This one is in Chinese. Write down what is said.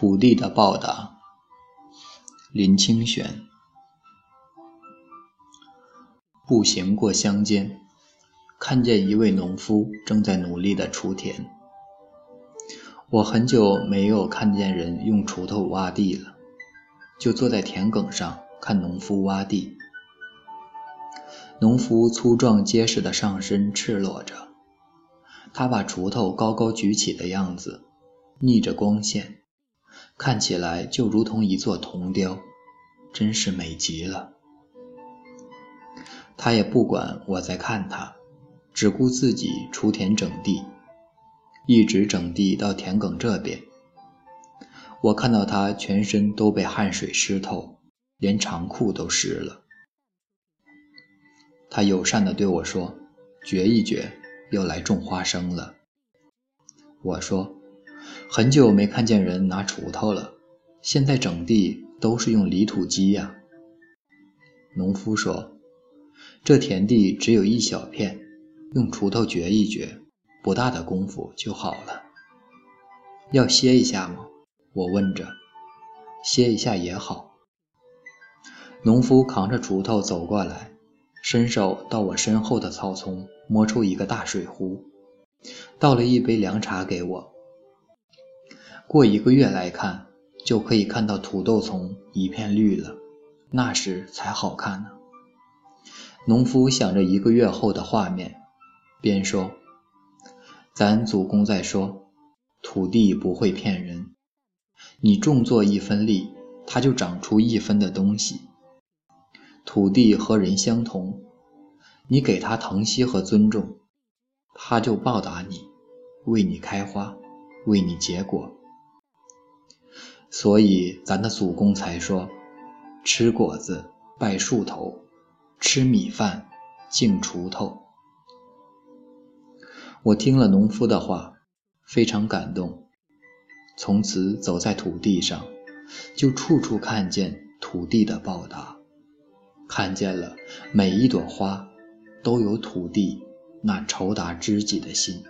土地的报答，林清玄。步行过乡间，看见一位农夫正在努力的锄田。我很久没有看见人用锄头挖地了，就坐在田埂上看农夫挖地。农夫粗壮结实的上身赤裸着，他把锄头高高举起的样子，逆着光线。看起来就如同一座铜雕，真是美极了。他也不管我在看他，只顾自己锄田整地，一直整地到田埂这边。我看到他全身都被汗水湿透，连长裤都湿了。他友善地对我说：“掘一掘，又来种花生了。”我说。很久没看见人拿锄头了，现在整地都是用犁土机呀。农夫说：“这田地只有一小片，用锄头掘一掘，不大的功夫就好了。”要歇一下吗？我问着。歇一下也好。农夫扛着锄头走过来，伸手到我身后的草丛摸出一个大水壶，倒了一杯凉茶给我。过一个月来看，就可以看到土豆丛一片绿了，那时才好看呢。农夫想着一个月后的画面，边说：“咱祖公在说，土地不会骗人，你种作一分力，它就长出一分的东西。土地和人相同，你给它疼惜和尊重，它就报答你，为你开花，为你结果。”所以，咱的祖公才说：“吃果子拜树头，吃米饭敬锄头。”我听了农夫的话，非常感动。从此走在土地上，就处处看见土地的报答，看见了每一朵花都有土地那酬答知己的心。